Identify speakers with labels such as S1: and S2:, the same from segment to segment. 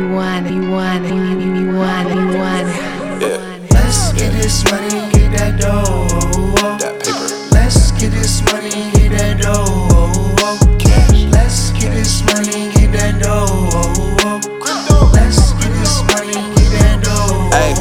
S1: you want it, you want it, you, you want it, you want it.
S2: Yeah. Let's get this money, get that dough. That paper. Let's get this money, get that dough. Cash. Let's get this money, get that dough. Let's get this money, get that dough.
S3: Hey,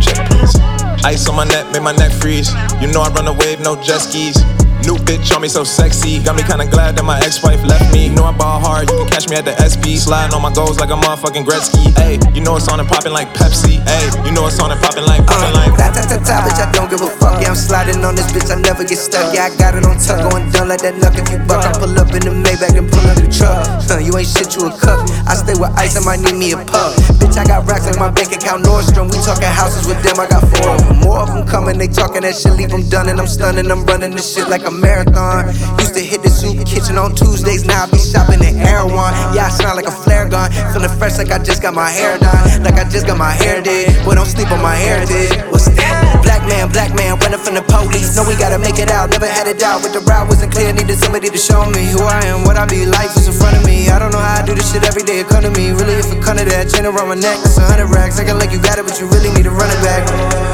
S3: check please. Ice on my neck, make my neck freeze. You know I run a wave, no jet skis. New bitch on me so sexy. Got me kinda glad that my ex-wife left me. Know I ball hard, you can catch me at the SP. Sliding on my goals like a motherfucking Gretzky. Ayy, you know it's on and popping like Pepsi. Ayy, you know it's on and popping like popping like.
S4: Uh, ta ta ta ta, bitch, I don't give a fuck. Yeah, I'm sliding on this bitch, I never get stuck. Yeah, I got it on tuck, going done like that luck. If you buck, I pull up in the Maybach and pull up the truck. Huh, you ain't shit, you a cup. I stay with ice, I might need me a pup. Bitch, I got racks like my bank account Nordstrom. We talking houses with them, I got four of them. More of them coming, they talking that shit, leave them done, and I'm stunning. I'm running this shit like a marathon. Used to hit the soup kitchen on Tuesdays, now I be shopping at One. Yeah, I sound like a flare gun. Feeling fresh like I just got my hair done. Like I just got my hair did. Boy, don't sleep on my heritage. What's that? Black man, black man, running from the police. Know we gotta make it out, never had a doubt. But the route wasn't clear, needed somebody to show me who I am, what I be. Life is in front of me. I don't know how I do this shit every day. It come to me. Really, if it come to that, chain around my neck, that's a hundred racks. I Acting like you got it, but you really need to run it back.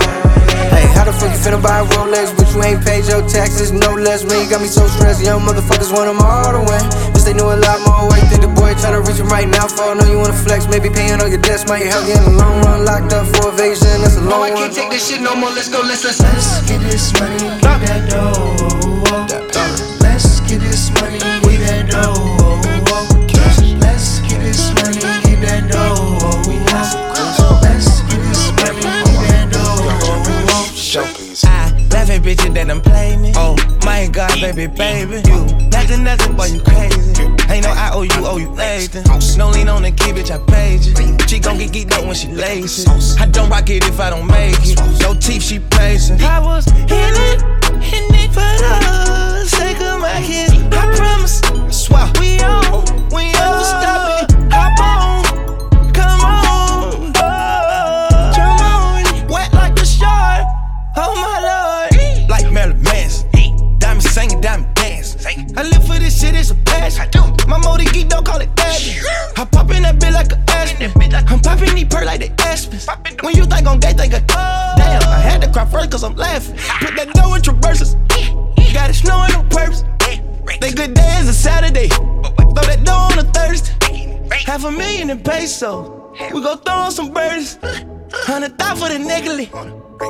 S4: Hey, how the fuck you finna buy a Rolex, but you ain't paid your taxes, no less. Man, you got me so stressed, young motherfuckers want them all the way. Bitch, they know a lot more weight. Think the boy tryna reach him right now, for I know you wanna flex. Maybe paying on your debts might help you in the long run. Locked up for evasion, that's a long
S2: Oh, I can't take this shit no more. Let's go, let's let's let's get this money, get that dough. Let's get this money, get that dough.
S5: Baby, baby. You nothing, nothing, boy, you crazy. Ain't no I owe you, owe you nothing. No lean on the key, bitch, I paid you. She gon' get geeked up when she lazy. I don't rock it if I don't make it. No teeth, she pacing. I was hitting, hitting for the sake of my kids. I promise, I swear. We on, we on, stop it. Peso. We gon' throw on some birds. Hundred thousand for the niggly.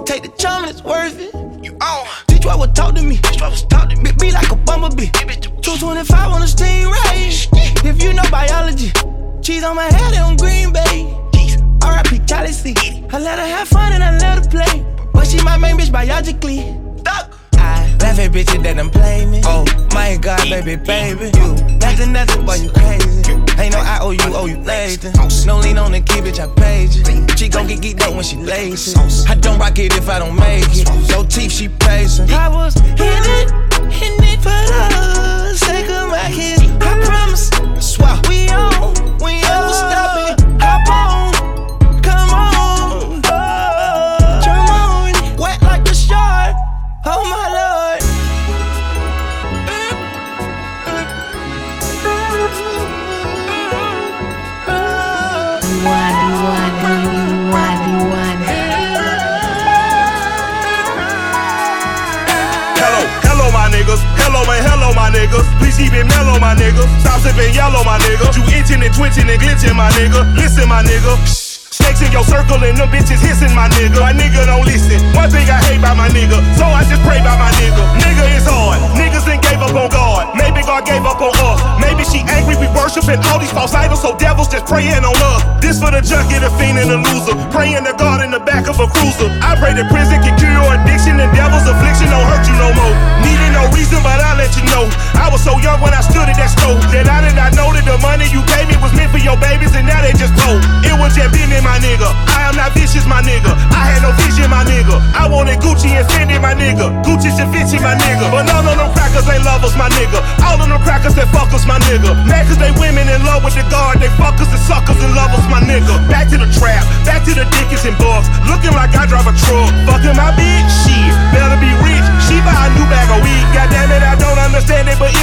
S5: Take the charm and it's worth it. You on. Teach what would talk to me. Teach what was talk to me. Be like a bumblebee. 225 on the steam race. If you know biology, cheese on my head on Green Bay. R.I.P. Charlie C. I let her have fun and I let her play. But she my main bitch biologically. I laugh at bitches that done play me. Oh my god, baby, baby. You nothing, nothing, boy, you crazy. Ain't no I owe you, owe you nothing. No lean on the key, bitch, I paid you. She gon' get geeked up when she lazy. I don't rock it if I don't make it. No teeth, she pacing. I was hitting, it, hitting for the sake of my kids. I promise, I swear. We on,
S6: nigga. Don't listen. One thing I hate about my nigga, so I just pray about my nigga. Nigga is hard. Niggas ain't gave up on God. Maybe God gave up on us. Maybe she angry we worshiping all these false idols, so devils just praying on us. This for the junkie, the fiend, and the loser. Praying to God in the back of a cruiser. I pray that prison can cure your addiction and devil's affliction don't hurt you no more. Needed no reason, but I let you know. I was so young when I stood at that stove that I did not know that the money you gave me was meant for your babies, and now they just broke. It was just business, my nigga. I am not vicious, my nigga. I had no vision, my nigga. I wanted Gucci and Fendi, my nigga. Gucci and Vinci, my nigga. But none of them crackers ain't lovers, my nigga. All of them crackers that fuck us, my nigga. Mad they women in love with the guard. They fuckers and suckers and lovers, my nigga. Back to the trap, back to the dickens and bucks. Looking like I drive a truck. Fucking my bitch,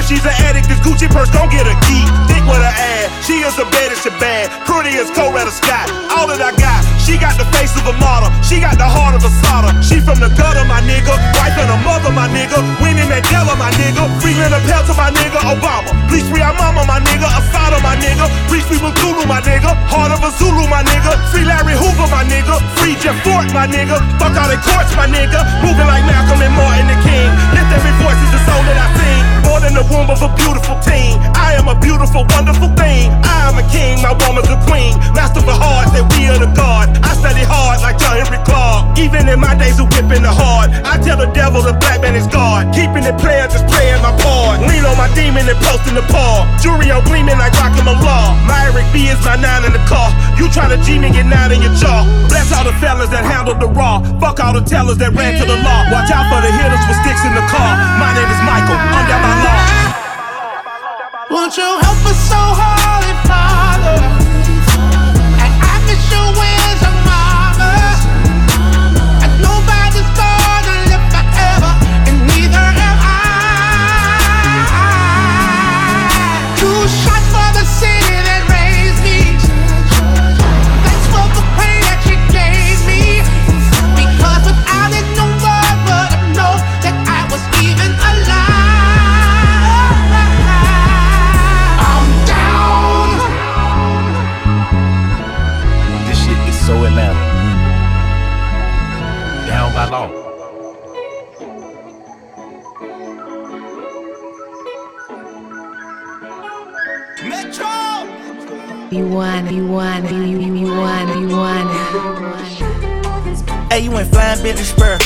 S6: But she's an addict, this Gucci purse gon' get a key. Dick with her ass. She is the baddest bad, pretty as Coretta Scott. All that I got, she got the face of a model, she got the heart of a slaughter. She from the gutter, my nigga. Wife and a mother, my nigga. Winnie Mandela, my nigga. Free Leonard Peltier, my nigga. Obama. Please free our mama, my nigga. Assata, my nigga. Free free Zulu, my nigga. Heart of a Zulu, my nigga. Free Larry Hoover, my nigga. Free Jeff Fort, my nigga. Fuck all the courts, my nigga. Moving like Malcolm and Martin the King. Lift every voice is the soul that I sing. More than the womb of a beautiful teen. I am a beautiful, wonderful thing. I am a king, my woman's a queen. Master of the heart, that we are the God. I study hard like John Henrik Clarke. Even in my days of whipping the heart, I tell the devil the black man is God. Keeping it playing, just playing my part. Lean on my demon and posting the paw. Jury on gleaming like the law. My Eric B is my nine in the car. You try to G me, get nine in your jaw. Bless all the fellas that handled the raw. Fuck all the tellers that ran to the law. Watch out for the hitters with sticks in the car. My name is Michael, my.
S2: Won't you help us so holy,
S5: went flying Bentley spur.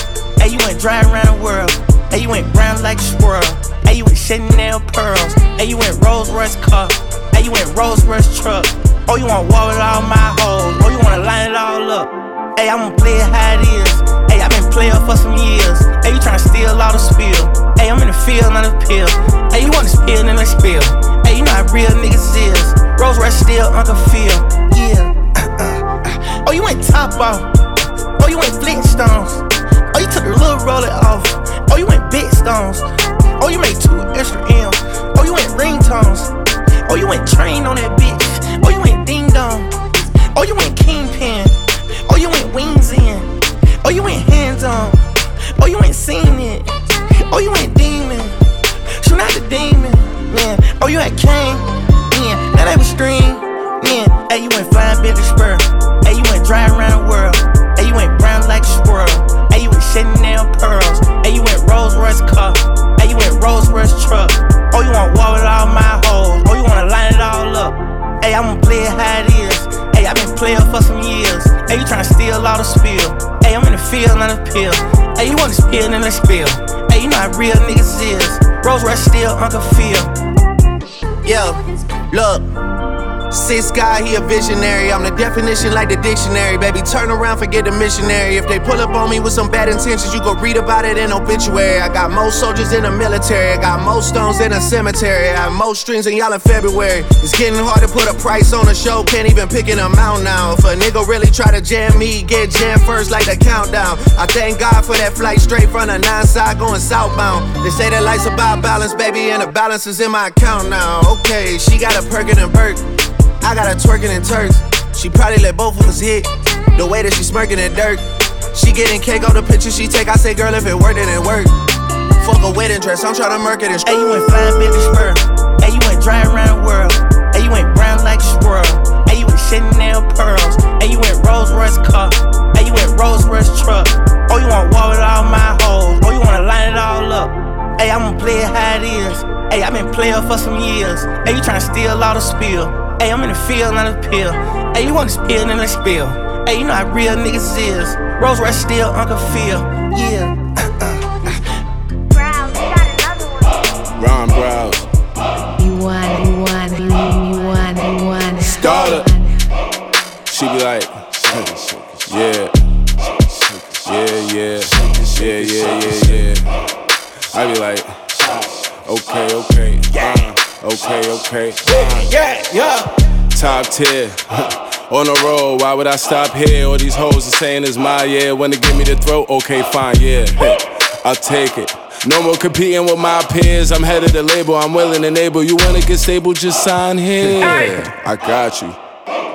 S5: Hey, you went dry around the world. Hey, you went brown like a squirrel. Hey, you went Chanel pearls. Hey, you went Rolls Royce car. Hey, you went Rolls Royce truck. Oh, you wanna walk with all my hoes. Oh, you wanna line it all up. Hey, I'm gonna play it how it is. Hey, i been playing for some years. Hey, you tryna steal all the spill. Hey, I'm in the field, not the pill. Hey, you wanna spill, then let's spill. Hey, you know how real niggas is. Rolls Royce still Uncle Phil. Yeah. oh, you went top off. Oh, you went Flintstones. Oh, you took the little roller off. Oh, you went big stones. Oh, you made two extra M's. Oh, you went ringtones. Oh, you went train on that bitch. Oh, you went ding dong. Oh, you went kingpin. Oh, you went wings in. Oh, you went hands on. Oh, you ain't seen it. Oh, you ain't demon. Shoot out the demon. Man. Oh, you had Kane. Yeah. Now that was string. Yeah. Hey, you went flying Bentley spur. Hey, you went dry around the world. Like. Hey, you went Chanel pearls. Hey, you went Rolls Royce car. Hey, you went Rolls Royce truck. Oh, you wanna walk with all my hoes. Oh, you wanna line it all up. Hey, I'ma play it how it is. Hey, i been playing for some years. Hey, you tryna steal all the spill. Hey, I'm in the field, not a pill. Hey, you wanna spill, then let's spill. Hey, you know how real niggas is. Rolls Royce still Uncle Phil.
S7: Yeah, look. Six guy, he a visionary. I'm the definition like the dictionary. Baby, turn around, forget the missionary. If they pull up on me with some bad intentions, you go read about it in obituary. I got most soldiers in the military. I got most stones in a cemetery. I have most strings than y'all in February. It's getting hard to put a price on a show. Can't even pick an amount now. If a nigga really try to jam me, get jammed first like the countdown. I thank God for that flight straight from the nine side going southbound. They say that life's about balance, baby, and the balance is in my account now. Okay, she got a Birkin and Burke. I got her twerking in Turks. She probably let both of us hit. The way that she smirking in dirt. She getting cake on the picture she take. I say, girl, if it worked, then it worked. Fuck a wedding dress, I'm tryna murk it and
S5: Hey, you went flying Bentley spur. Hey, you went dry around the world. Hey, you went brown like a squirrel. Hey, you went Chanel pearls. Hey, you went Rolls Royce car. Hey, you went Rolls Royce truck. Oh, you wanna walk with all my hoes. Oh, you wanna line it all up. Hey, I'ma play it how it is. Hey, i been playing for some years. Hey, you tryna steal all the spill. Hey, I'm in the field, not a pill. Hey, you wanna spill, then let's spill. Hey, you know how real niggas is. Rolls Royce still Uncle Phil. Yeah.
S8: okay, okay.
S7: Yeah, yeah.
S8: top tier. On the road, why would I stop here? All these hoes are saying it's my year. Wanna give me the throat? Okay, fine, yeah. Hey, I'll take it. No more competing with my peers. I'm head of the label. I'm willing and able. You wanna get stable? Just sign here. I got you.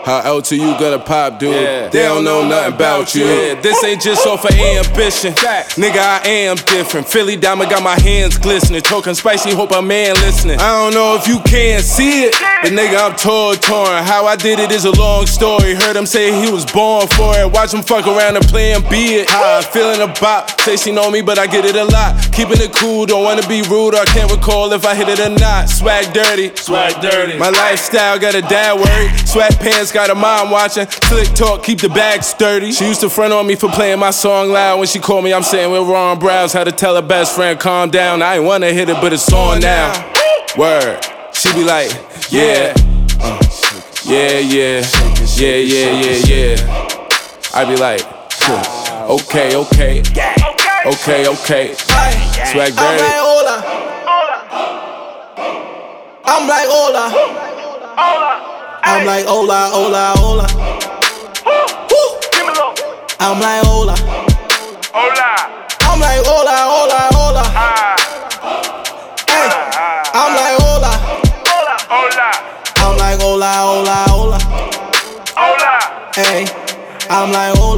S8: How L to you gonna pop, dude? Yeah. They don't know nothing about you. Yeah. This ain't just off of ambition. Nigga, I am different. Philly Diamond got my hands glistening. Talking spicy, hope a man listening. I don't know if you can see it, but nigga, I'm torn, torn. How I did it is a long story. Heard him say he was born for it. Watch him fuck around and play and be it. How I feeling about? Say she know me, but I get it a lot. Keeping it cool, don't wanna be rude. I can't recall if I hit it or not. Swag dirty, swag dirty. My lifestyle got a dad word. Got a mom watching. Slick talk, keep the bag sturdy. She used to front on me for playing my song loud. When she called me, I'm saying we're Ron Browse. Had to tell her best friend, calm down. I ain't wanna hit it, but it's on now. Word. She be like, yeah. Uh, yeah, yeah. Yeah, yeah, yeah, yeah. I be like, okay, okay. Okay, okay. Swag
S9: I'm like, hola. I'm like, hola. I'm like, hola, hola, hola. I'm like, hola. Hola. I'm like, hola, hola, hola. Ah. Hey. Ah, I'm ah. like, hola. Hola, hola. I'm like, hola, hola, hola. Hey. I'm like, hola.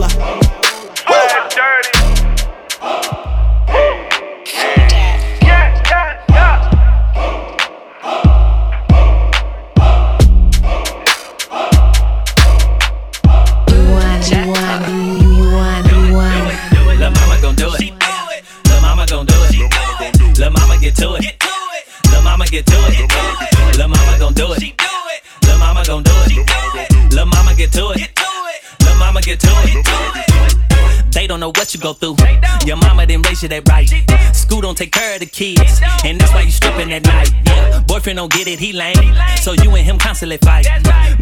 S10: Mama get to it. Lil' mama get to it. Lil' mama get to it. Don't know what you go through. Your mama didn't raise you that right. School don't take care of the kids, and that's why you stripping at night. Yeah, boyfriend don't get it, he lame. So you and him constantly fight.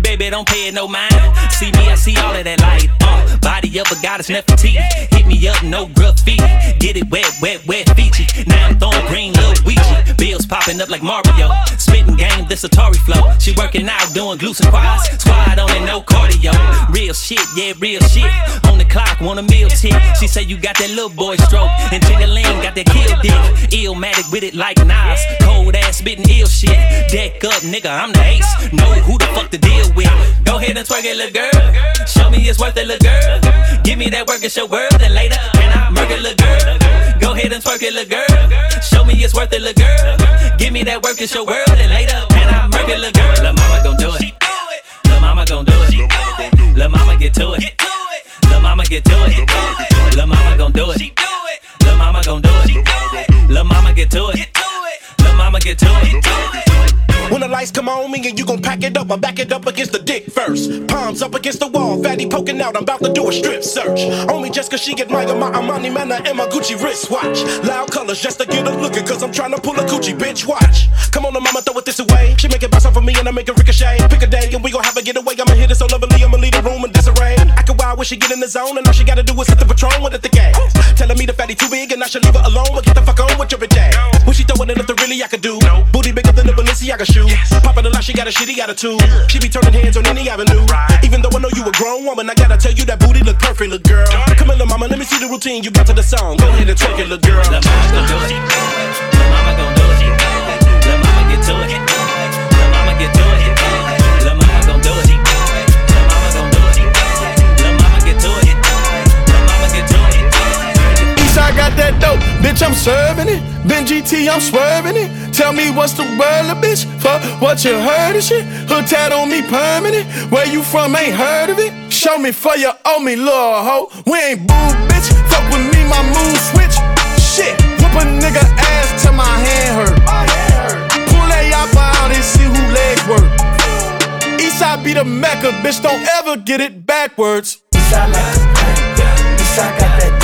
S10: Baby, don't pay it no mind. See me, I see all of that light. Uh, body up, a goddess Nefertiti. Hit me up, no graffiti. Get it wet, wet, wet, Fiji. Now I'm throwing green, little. Bills popping up like Mario. Spitting game, this Atari flow. She working out, doing glutes and quads. Squad on it, no cardio. Real shit, yeah, real shit. On the clock, want a meal tick. She say you got that little boy stroke. And Chingy got that kill dick. Illmatic with it like Nas. Cold ass spitting ill shit. Deck up, nigga, I'm the ace. Know who the fuck to deal with. Go ahead and twerk it, little girl. Show me it's worth it, little girl. Give me that work, it's your world. And later, can I murk it, little girl? Go ahead and twerk it, little girl. Show me it's worth it, little girl. Give me that work, it's your world. And later, can I murk it, little girl? Lil' mama gon' do it. Lil' mama gon' do it. Lil' mama get to it. Lil' mama get to it. Lil' mama gon' do it. Lil' mama gon' do it. Lil' mama get to it. Lil' mama get to it, get to it.
S11: When the lights come on me and you gon' pack it up, I back it up against the dick first. Palms up against the wall, fatty poking out, I'm about to do a strip search. Only just cause she admire my Armani manner and my Gucci wristwatch. Loud colors just to get her looking, cause I'm trying to pull a Gucci bitch watch. Come on, the mama, throw it this away. She make it bounce off of me and I make it ricochet. Pick a day and we gon' have a getaway. I'ma hit it so lovely, I'ma leave the room in disarray. I can wild when she get in the zone and all she gotta do is hit the patron with a thick ass. Telling me the fatty too big and I should leave her alone, but get the fuck on with your bitch ass. When she throwing it up, the really I could do. Booty bigger than the Balenciaga shoe. Popping a lot, she got a shitty attitude. She be turning hands on any avenue. Even though I know you a grown woman, I gotta tell you that booty look perfect, little girl. Come in, little mama, let me see the routine you got to the song. Go ahead and twerk it, little girl.
S10: Lil' mama gon' do it. Lil' mama gon' do it. Lil' mama get to it. Lil' mama get to it. Lil' mama gon' do it. Lil' mama gon' do it. Lil' mama get to it. Lil' mama get to it.
S11: Eastside got that dope, bitch, I'm serving it. Ben GT, I'm swerving it. Tell me what's the word, little bitch, for what you heard of shit. Hood tat on me permanent. Where you from, ain't heard of it. Show me for you owe me, little hoe. We ain't boo, bitch. Fuck with me, my mood switch. Shit, whoop a nigga ass till my hand hurt. Pull that yappa out and see who legs work. Eastside be the mecca, bitch, don't ever get it backwards.
S2: Eastside like yeah. Eastside got that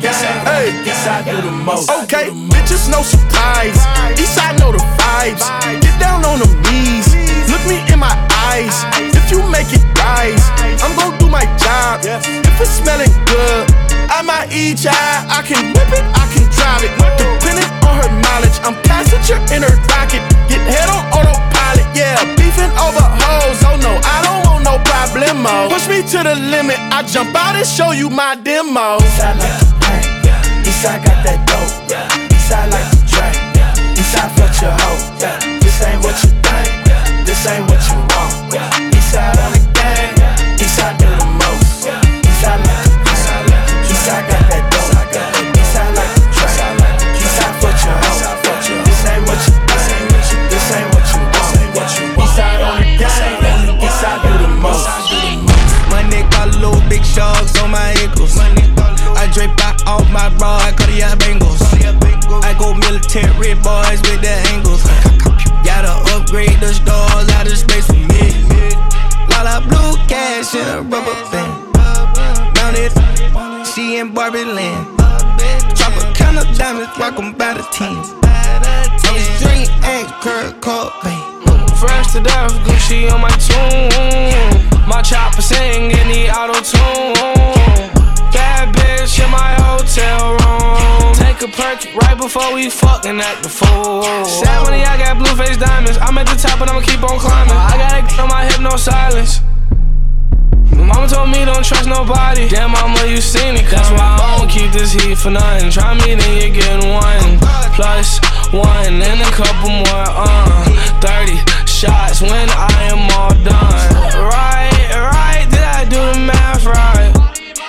S2: Eastside on the gang,
S11: Hey.
S2: Eastside do the most.
S11: Okay, bitches, no surprise. Eastside know the vibes. Get down on them knees. Look me in my
S6: ice. If you make it rise, I'm gon' do my job. If it's smelling good, I might eat ya. I can whip it, I can drive it. Depending on her mileage, I'm passenger in her pocket. Get head on autopilot, yeah. Beefing over hoes, oh no, I don't want no problemo. Push me to the limit, I jump out and show you my demo.
S2: Eastside got that dope, Eastside like the drink, Eastside fuck your hoe.
S12: Cash in a rubber band. Mounted, she in Barbie land. Drop a count of diamonds, rock 'em by the tens. I was dream X, Kurt Cobain.
S13: Fresh to death, Gucci on my tune. My chopper sing in the auto tune. Bad bitch in my hotel room. Take a perk right before we fucking at the fool. Sad money, I got blue face diamonds. I'm at the top and I'ma keep on climbing. I got a on my hip, no silence. Mama told me don't trust nobody. Damn, mama, you seen it. That's why I don't keep this heat for nothing. Try me, then you're getting one. Plus one, and a couple more, uh. 30 shots when I am all done. Right, right, did I do the math right?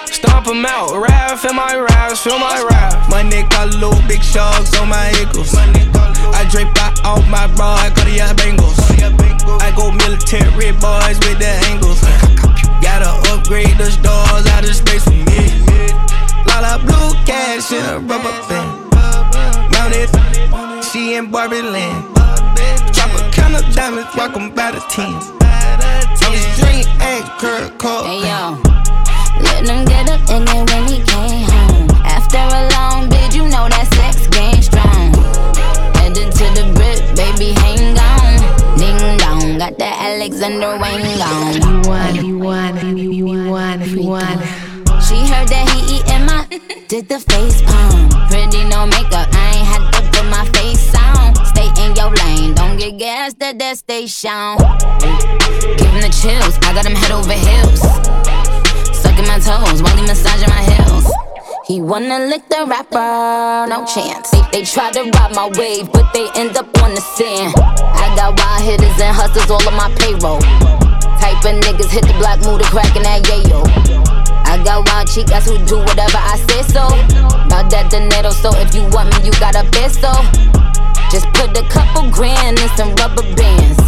S13: Stomp 'em out, raff in my raps, feel my rap.
S12: My neck got little big sharks on my ankles. I drape out off my bra, I cut the bangles. I go military boys with the angles. Gotta upgrade the stars out of space for me. Of blue cash in a rubber band. Mounted, she in Barbie land. Drop a count of diamonds, rock 'em by the tens.
S14: The face palm. Pretty no makeup, I ain't had to put my face on. Stay in your lane, don't get gassed at that station. Give him the chills, I got him head over heels. Sucking my toes while he massaging my heels. He wanna lick the rapper, no chance. They, they try to rob my wave, but they end up on the sand. I got wild hitters and hustlers all on my payroll. Type of niggas hit the block, move the crack in that yayo. I got wild chicas who do whatever I say so. About that dinero, so if you want me, you gotta peso. Just put a couple grand in some rubber bands.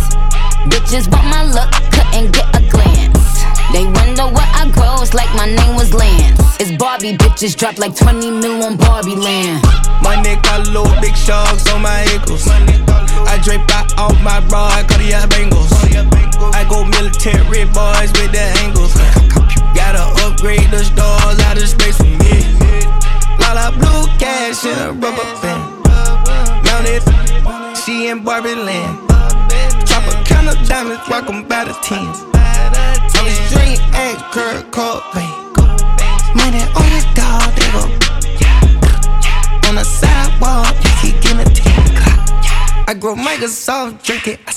S14: Bitches want my look, couldn't get a glance. They wonder what I gross like my name was Lance. It's Barbie bitches drop like 20 mil on Barbie land.
S12: My got little big sharks on my ankles. I drape out off my cut the bangles. I go military boys with the angles. Upgrade the stars out of space for me. Of blue cash in a rubber band. Mounted, she in Barbie land. Drop a count of diamonds, rock 'em by the tens. I was dream X, Kurt Cobain. Money on the dog, they go. On the sidewalk, you keep getting a 10 o'clock. I grow Microsoft, drink it, I